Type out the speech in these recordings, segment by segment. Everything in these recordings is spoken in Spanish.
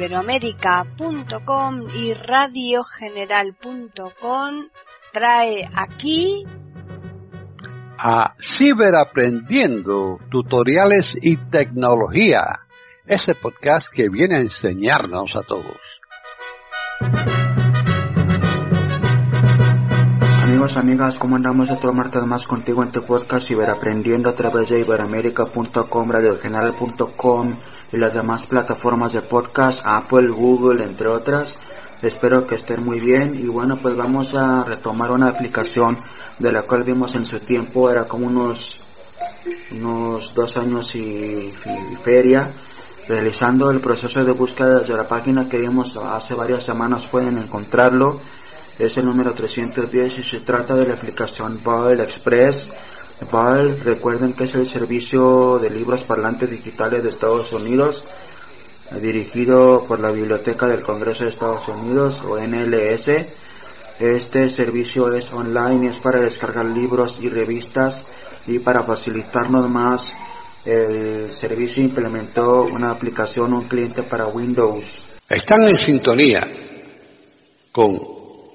iberoamérica.com y radiogeneral.com trae aquí a Ciberaprendiendo, tutoriales y tecnología, ese podcast que viene a enseñarnos a todos. Amigos, amigas, ¿cómo andamos otro martes más contigo en tu podcast Ciberaprendiendo a través de iberoamérica.com, radiogeneral.com y las demás plataformas de podcast, Apple, Google, entre otras. Espero que estén muy bien y bueno, pues vamos a retomar una aplicación de la cual vimos en su tiempo, era como unos, unos dos años y, feria, realizando el proceso de búsqueda desde la página que vimos hace varias semanas, pueden encontrarlo. Es el número 310 y se trata de la aplicación Ball Express Recuerden que es el servicio de libros parlantes digitales de Estados Unidos, dirigido por la Biblioteca del Congreso de Estados Unidos o NLS. Este servicio es online y es para descargar libros y revistas y para facilitarnos más el servicio implementó una aplicación, un cliente para Windows. Están en sintonía con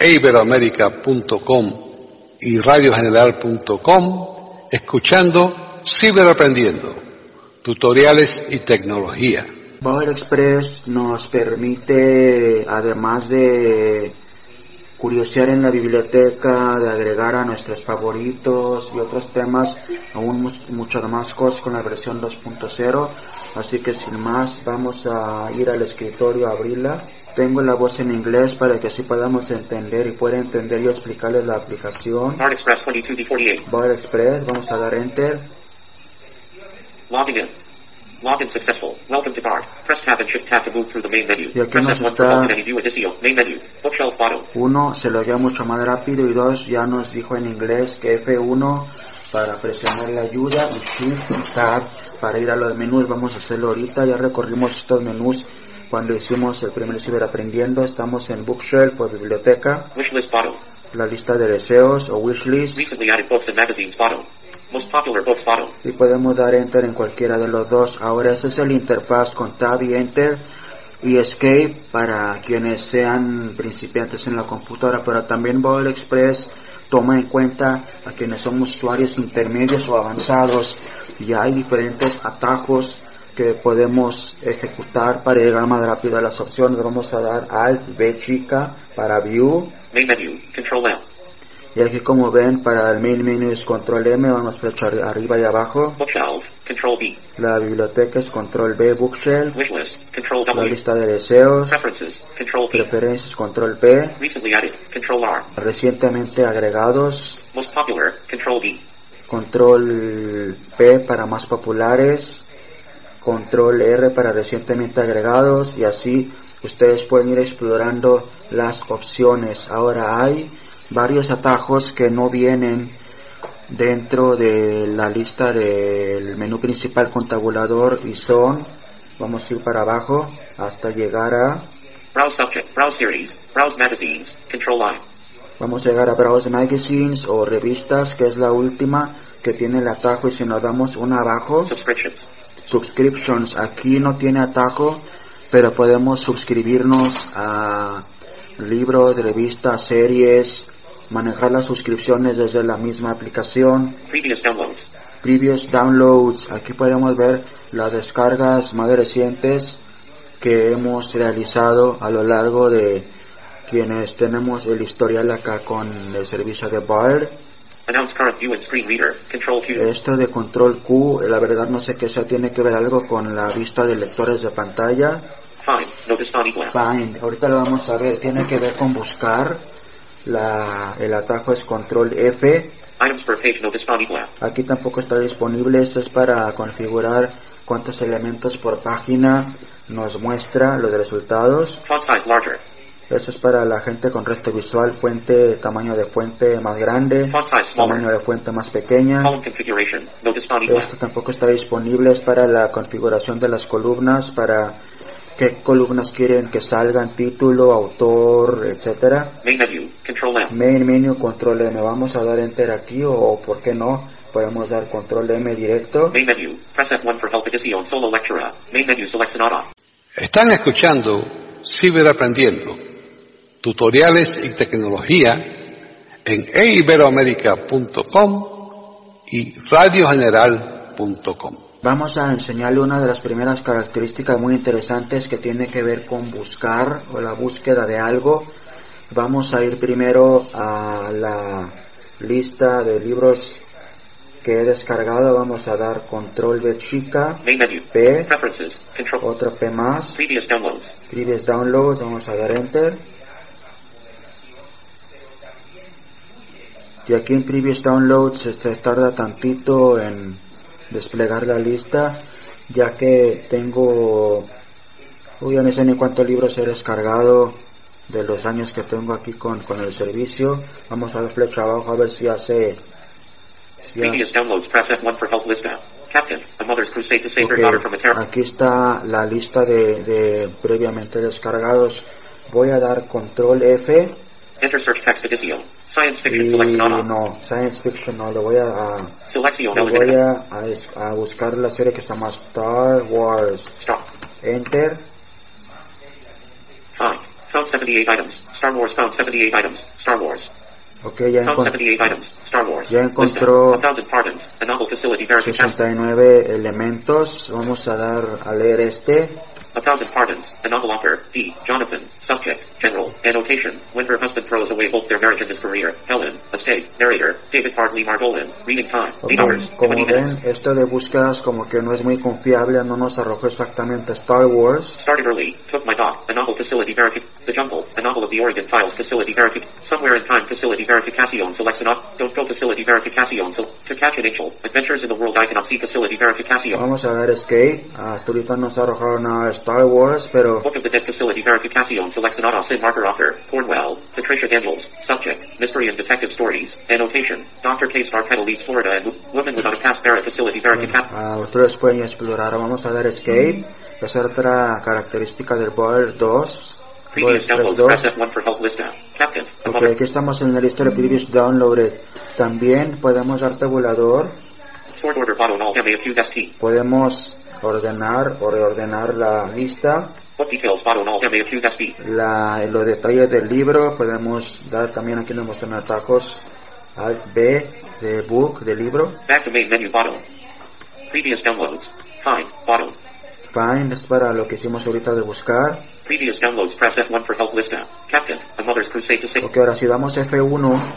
iberoamerica.com y radiogeneral.com escuchando Ciberaprendiendo, tutoriales y tecnología. Power Express nos permite, además de curiosear en la biblioteca, de agregar a nuestros favoritos y otros temas, aún mucho más cosas con la versión 2.0. Así que sin más, vamos a ir al escritorio a abrirla. Tengo la voz en inglés para que así podamos entender y pueda entender y explicarles la aplicación. Bard Express 22D48. Bard Express, vamos a dar Enter. Logging in. Login successful. Welcome to Bard. Press tab and shift tab to move through the main menu. Y aquí Press nos F1 for está- view addicio. Main menu. Bookshelf bottom. Uno, se lo dio mucho más rápido y dos, ya nos dijo en inglés que F1 para presionar la ayuda y Shift Tab para ir a los menús. Vamos a hacerlo ahorita, ya recorrimos estos menús cuando hicimos el primer ciberaprendiendo. Estamos en Bookshelf o biblioteca, Wishlist bottom. la lista de deseos o wishlist Recently added books and magazines bottom. Most popular books bottom. y podemos dar Enter en cualquiera de los dos. Ahora ese es el interfaz con Tab y Enter y Escape para quienes sean principiantes en la computadora, pero también Bubble Express toma en cuenta a quienes son usuarios intermedios o avanzados y hay diferentes atajos que podemos ejecutar para llegar más rápido a las opciones. Vamos a dar Alt B chica para View Main menu. Control M. y aquí como ven para el main menu es Control M, vamos flecha arri- arriba y abajo. Bookshelf. Control B. La biblioteca es Control B Bookshelf. Wishlist. Control La W. lista de deseos. Preferences. Control P. Preferencias Control P. Recently added. Control R. Recientemente agregados. Most popular. Control V. Control P para más populares. Control R para recientemente agregados. Y así ustedes pueden ir explorando las opciones. Ahora hay varios atajos que no vienen dentro de la lista del menú principal con tabulador y son, vamos a ir para abajo hasta llegar a, Browse subject. Browse series. Browse magazines. Control I. vamos a llegar a Browse Magazines o revistas, que es la última que tiene el atajo y si nos damos una abajo, Subscriptions. Subscriptions, aquí no tiene atajo, pero podemos suscribirnos a libros, revistas, series, manejar las suscripciones desde la misma aplicación. Previous downloads. previous downloads. Aquí podemos ver las descargas más recientes que hemos realizado a lo largo de quienes tenemos el historial acá con el servicio de Bard. Esto de control Q, la verdad no sé qué eso tiene que ver algo con la vista de lectores de pantalla. Fine. Ahorita lo vamos a ver, tiene que ver con buscar. La, el atajo es control F. Items. Aquí tampoco está disponible, esto es para configurar cuántos elementos por página nos muestra los resultados. Font size larger. Eso es para la gente con resto visual, fuente, tamaño de fuente más grande, tamaño de fuente más pequeña. Esto tampoco está disponible, es para la configuración de las columnas, para qué columnas quieren que salgan, título, autor, etcétera. Main menu. Control M. Main menu, control M. Vamos a dar enter aquí o, por qué no, podemos dar control M directo. Main menu. Press F1 for help edition solo lectura. Main menu select Sonata. Están escuchando Ciberaprendiendo, tutoriales y tecnología en eiberoamerica.com y radiogeneral.com. Vamos a enseñarle una de las primeras características muy interesantes que tiene que ver con buscar o la búsqueda de algo. Vamos a ir primero a la lista de libros que he descargado. Vamos a dar control B chica, Main menu. P, Preferences. Control. otra P más, Previous downloads. previous downloads, vamos a dar enter. Y aquí en previous downloads este, tarda tantito en desplegar la lista, ya que tengo, uy, no sé ni cuántos libros he descargado de los años que tengo aquí con, con el servicio. Vamos a dar flecha abajo a ver si hace... si Previous downloads. Press F1 for help list out. Captain. A mother's crusade to save her Ok, daughter from a terrible. aquí está la lista de, de previamente descargados. Voy a dar control F Enter search text edition. Science fiction no, science fiction no, lo voy a, lo voy a, a buscar la serie que se llama Star Wars. Stop. Enter, Find. Found 78 items. Star Wars found 78 items. Star Wars. ok, ya Found encontré 78 items. Star Wars. Ya encontró- out. A thousand pardons. A novel facility verification. 69 elementos. Vamos a dar a leer este. A thousand pardons. A novel author. D. Jonathan. Subject. General. Annotation. When her husband throws away both their marriage and his career. Helen. Estate. Narrator. David Hartley Margolin. Reading time. Ok, 8 hours. Como 20 ven, esto de búsquedas como que no es muy confiable, no nos arrojó exactamente Star Wars. Started early. Took my dog. A novel facility verific. The Jungle. A novel of the Oregon Files facility verific. Somewhere in time facility verification selects an up. Don't go facility verification. So to catch an angel. Adventures in the world I cannot see facility verification. Vamos a dar escape. Hasta ahorita nos arrojaron a Star Wars, pero Book of the Dead Facility an auto sin marker author, Cornwell, Patricia Daniels, subject, mystery and detective stories, annotation, Dr. K. Star Kettle leaves Florida and woman without a past Barrett Facility Verification. ah, ustedes pueden explorar. Vamos a dar escape. Esa es otra característica del Border 2. Previous downloads, 2. press F1 for help list. Captain, Ok, aquí estamos en la lista de previous downloaded. También podemos dar tabulador. sword order and all MAFU ST. Podemos ordenar o reordenar la lista. All. La, los detalles del libro. Podemos dar también aquí nos muestran atajos. Alt B de book, de libro. Back to main menu bottle. Previous downloads. Find, bottle. Find es para lo que hicimos ahorita de buscar. Previous downloads, press F1 for help list out. Captain, a mother's crusade to save. Ok, ahora si damos F1,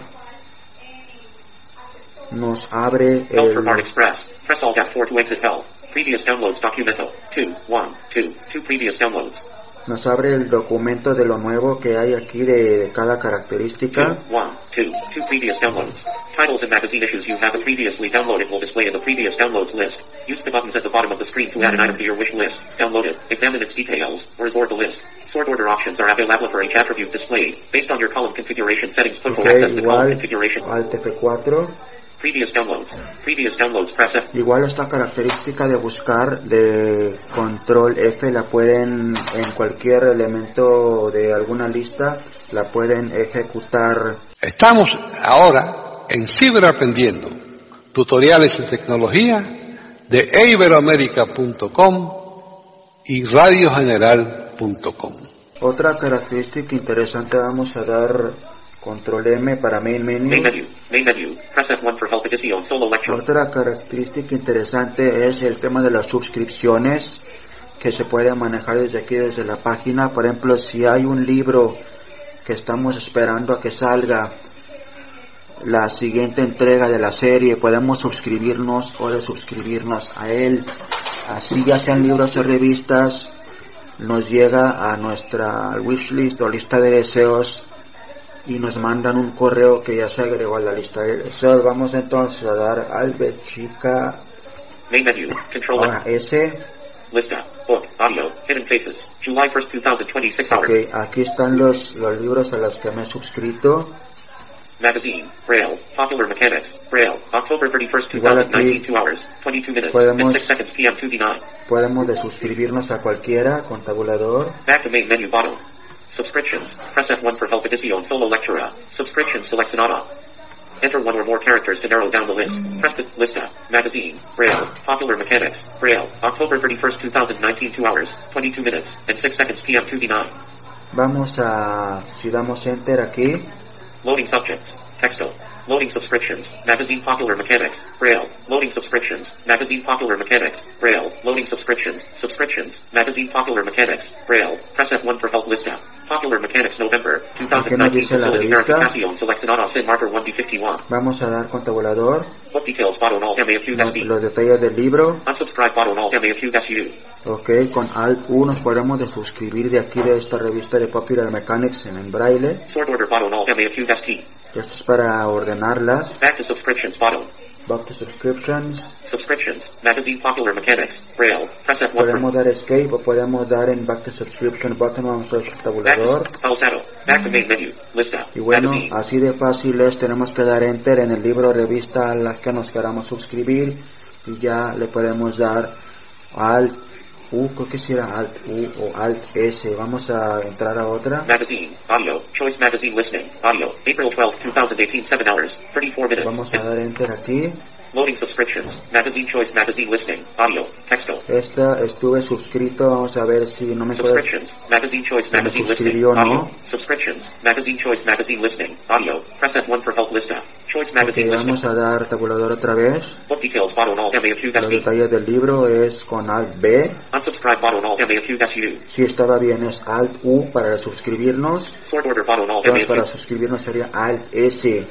nos abre Help for el, Express. Press Alt F4 to exit help. Previous downloads documento. 2, 1, 2, 2 previous downloads. nos abre el documento de lo nuevo que hay aquí de, de cada característica. 1, 2, 2 previous downloads. Titles and magazine issues you have previously downloaded will display in the previous downloads list. Use the buttons at the bottom of the screen to add an item to your wish list. Download it, examine its details, or sort the list. Sort order options are available for each attribute displayed. Based on your column configuration settings, click Ok, access the column configuration. Alt F4. Previous downloads. Previous downloads, press F. Igual esta característica de buscar de control F la pueden en cualquier elemento de alguna lista, la pueden ejecutar. Estamos ahora en Ciberaprendiendo, tutoriales de tecnología de iberoamerica.com y radiogeneral.com. Otra característica interesante vamos a dar control M para main Main menu. menu. Main menu. Press F1 for help edition solo lecture. Otra característica interesante es el tema de las suscripciones que se puede manejar desde aquí, desde la página. Por ejemplo, si hay un libro que estamos esperando a que salga la siguiente entrega de la serie, podemos suscribirnos o desuscribirnos a él. Así ya sean libros o revistas, nos llega a nuestra wishlist o lista de deseos y nos mandan un correo que ya se agregó a la lista. Vamos entonces a dar chica Main menu. Control S. Lista. Book. Audio. Hidden Faces. July 1st, 2026 hours. Ok, aquí están los, los libros a los que me he suscrito. Magazine. Braille. Popular Mechanics. Braille. October 31st, Igual aquí 2019 2 hours. 22 minutes. podemos- And 6 seconds PM 2D9. Podemos desuscribirnos a cualquiera con tabulador. Back to main menu bottom. Subscriptions. Press F1 for help edition solo lectura. Subscription selects an auto. Enter one or more characters to narrow down the list. Press the lista. Magazine. Braille. Popular Mechanics. Braille. October 31st, 2019, 2 hours, 22 minutes, and 6 seconds PM 2D9. Vamos a, si damos enter aquí, Loading subjects. Texto. Loading subscriptions. Magazine Popular Mechanics. Braille. Loading subscriptions. Magazine Popular Mechanics. Braille. Loading subscriptions. Subscriptions. Magazine Popular Mechanics. Braille. Press F1 for help list out. Popular Mechanics November. 2019 dice la Facility revista? Verificación. Select Sonata Sin Marker 1D51. vamos a dar details MAQ los, detalles del libro, Unsubscribe bottom all MAQ U. ok, con Alt U nos podemos desuscribir de aquí de esta revista de Popular Mechanics en, en braille, Sort order MAQ T. esto es para ordenarlas, Back to subscriptions bottom. Back to subscriptions, Subscriptions. Magazine Popular Mechanics. Braille. Press F1 podemos dar escape o podemos dar en back to subscription button, a back tabulador, Pausado. Back to main menu. List out. Y bueno, Magazine. así de fácil es, tenemos que dar enter en el libro o revista a las que nos queramos suscribir y ya le podemos dar alt U, creo que si era alt U o alt S. Vamos a entrar a otra. Magazine. Audio. Choice Magazine listening. Audio. April 12, 2018, 7 hours, 34 minutes. Vamos a dar enter aquí. Loading subscriptions. Magazine Choice Magazine listening. Audio. Texto. Esta estuve suscrito, vamos a ver si no me puede... Subscriptions. Magazine Choice Magazine suscribió, ¿no? Audio. Subscriptions. Magazine Choice Magazine listening. Audio. Press F1 for help. Choice Magazine vamos a dar tabulador otra vez. Book details bottom all MAQ Los detalles del libro es con alt B. Unsubscribe bottom all MAQ U. Si estaba bien es alt U para suscribirnos. Sort order bottom all Entonces para suscribirnos sería alt S.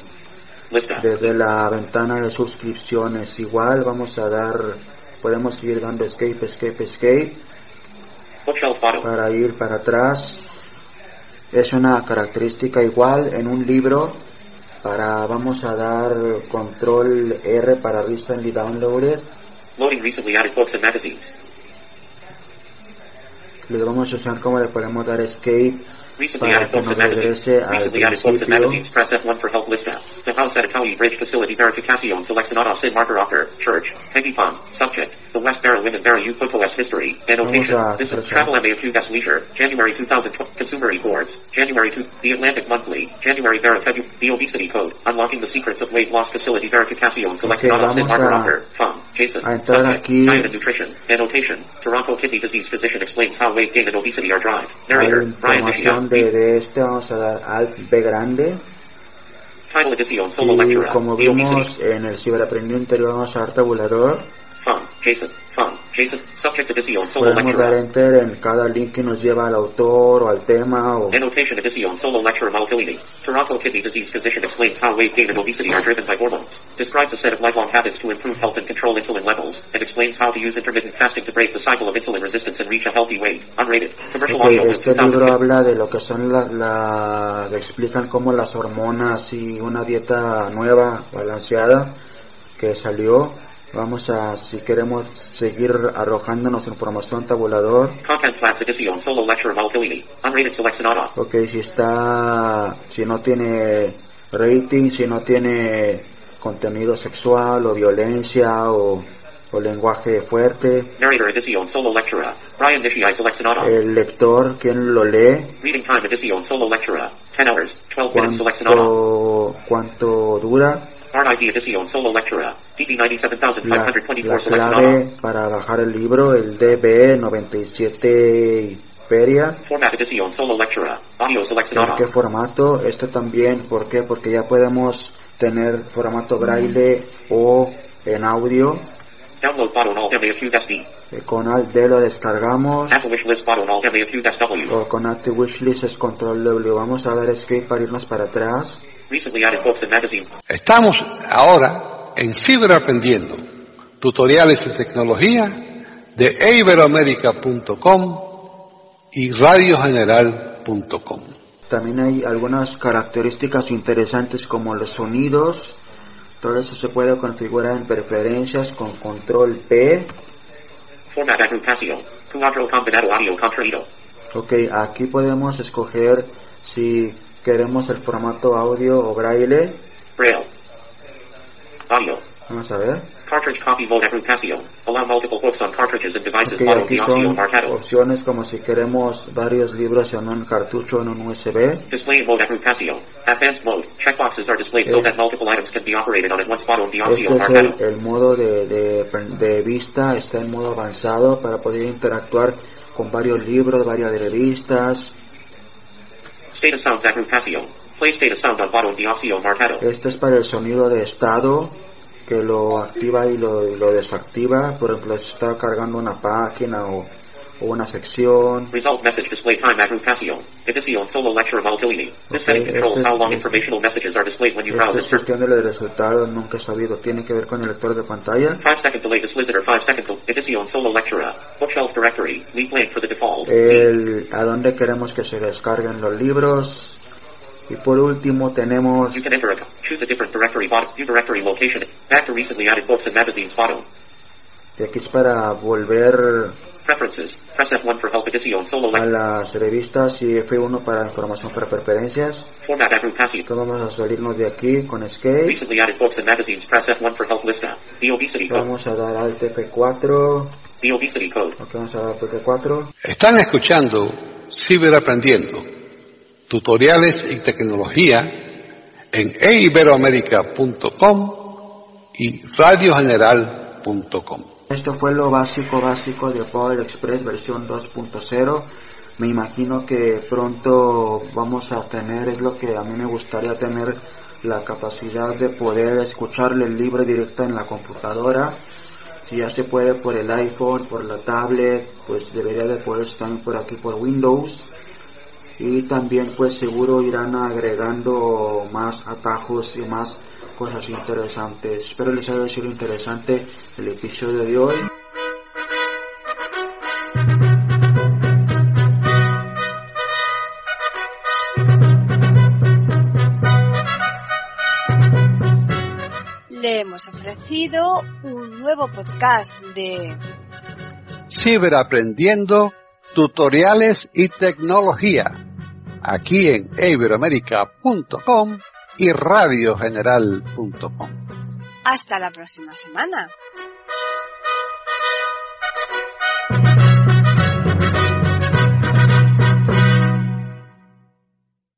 Desde la ventana de suscripciones igual vamos a dar podemos seguir dando escape escape escape. Para ir para atrás. Es una característica igual en un libro. Para vamos a dar control R para recently downloaded. Loading recently added books and magazines. le vamos a usar como le podemos dar escape Recently added books and magazines. Recently added books and magazines. Press F1 for help list out. The house at Italian Bridge Facility Verificación. Select Sonata Sin Marker Author. Church. Peggy Pond. Subject. The West Barrow Women Barrow U Photo S History. Annotation. This is. Travel MAQ Gas Leisure. January 2012. Consumer Reports. January 2. The Atlantic Monthly. January Verifebu. The Obesity Code. Unlocking the Secrets of Weight Loss Facility Verificación. Select Ok, Sonata Sin vamos Marker Author. Fun. Jason. a entrar Subject. aquí. Diet and Nutrition. Annotation. Toronto Kidney Disease Physician explains how weight gain and obesity are drive. hay Narrator. Brian información de, Nishia. de este vamos a dar alt B grande Title Edición Solo y Lectura. como vimos en el ciberaprendido anterior vamos a dar tabulador Fun. Jason. Fun. Jason. Subject Edición Solo podemos dar Lectura. enter en cada link que nos lleva al autor o al tema o Annotation Edición Solo Lectura Maltilini. Toronto Kidney Disease Physician explains how weight gain and obesity are driven by hormones. Describes a set of lifelong habits to improve health and control insulin levels. And explains how to use intermittent fasting to break the cycle of insulin resistance and reach a healthy weight. Unrated. Commercial Ok, audio este libro 2015. habla de lo que son la, la explican cómo las hormonas y una dieta nueva balanceada que salió vamos a si queremos seguir arrojándonos información tabulador Content Solo. Unrated ok si está si no tiene rating si no tiene contenido sexual o violencia o, o lenguaje fuerte Narrator Edición Solo Lectura. Brian Nishii Select Sonata. el lector quien lo lee Reading Time Edición Solo Lectura. 10 hours. 12 minutes Select Sonata. cuánto cuánto dura Hard ID Edición Solo Lectura. DB la, 97524 la Select Sonata. clave para bajar el libro, el DB97 y Feria. Format Edición Solo Lectura. Audio Select ¿En qué formato? Este también, ¿por qué? Porque ya podemos tener formato braille o en audio. Download MAQ SD. Eh, Con Alt D lo descargamos. O con Alt Wishlist es control W. Vamos a dar escape para irnos para atrás. Recently added books and magazine. Estamos ahora en Ciberaprendiendo, tutoriales y tecnología de iberoamerica.com y radiogeneral.com. También hay algunas características interesantes como los sonidos. Todo eso se puede configurar en preferencias con control P. Format agrupación. Cuadro combinado audio contraído. Ok, aquí podemos escoger si queremos el formato audio o braille. Braille. Audio. Vamos a ver. Cartridge copy mode Casio. Allow multiple books on cartridges and devices. Ok, Auto aquí son opciones como si queremos varios libros en un cartucho en un USB. Display mode Casio. Advanced mode. Checkboxes are displayed so Eh. that multiple items can be operated on at once. Auto Este Diopsio es el, el modo de, de, de vista, está en modo avanzado para poder interactuar con varios libros, varias revistas. Este es para el sonido de estado que lo activa y lo, y lo desactiva. Por ejemplo, si está cargando una página o, o una sección. Result message display time Casio. Edition solo lecture volatility. This setting controls este- how long informational messages are displayed when you Esta browse es and search. cuestión del resultado, nunca he sabido. Tiene que ver con el lector de pantalla. 5 second delay to solicitor 5 second edition solo lectura. Bookshelf directory. Leave blank for the default. El, a dónde queremos que se descarguen los libros. Y por último tenemos You can enter a, choose a different directory bottom, view directory location, back to recently added books and magazines bottom. que aquí es para volver Preferences, press F1 for help edition solo a las revistas y F1 para información para preferencias. Vamos a salirnos de aquí con Escape. Recently added books and magazines, press F1 for help lista. The obesity code. Vamos a dar Alt F4. The obesity code. Ok, vamos a dar Alt F4. Están escuchando Ciberaprendiendo, tutoriales y tecnología en eiberoamerica.com y radiogeneral.com. Esto fue lo básico básico de Power Express versión 2.0. Me imagino que pronto vamos a tener, es lo que a mí me gustaría tener, la capacidad de poder escucharle el libro directo en la computadora. Si ya se puede por el iPhone, por la tablet, pues debería de poderse también por aquí por Windows. Y también pues seguro irán agregando más atajos y más cosas interesantes. Espero les haya sido interesante el episodio de hoy. Le hemos ofrecido un nuevo podcast de Ciberaprendiendo, tutoriales y tecnología, aquí en iberoamerica.com y radiogeneral.com. Hasta la próxima semana.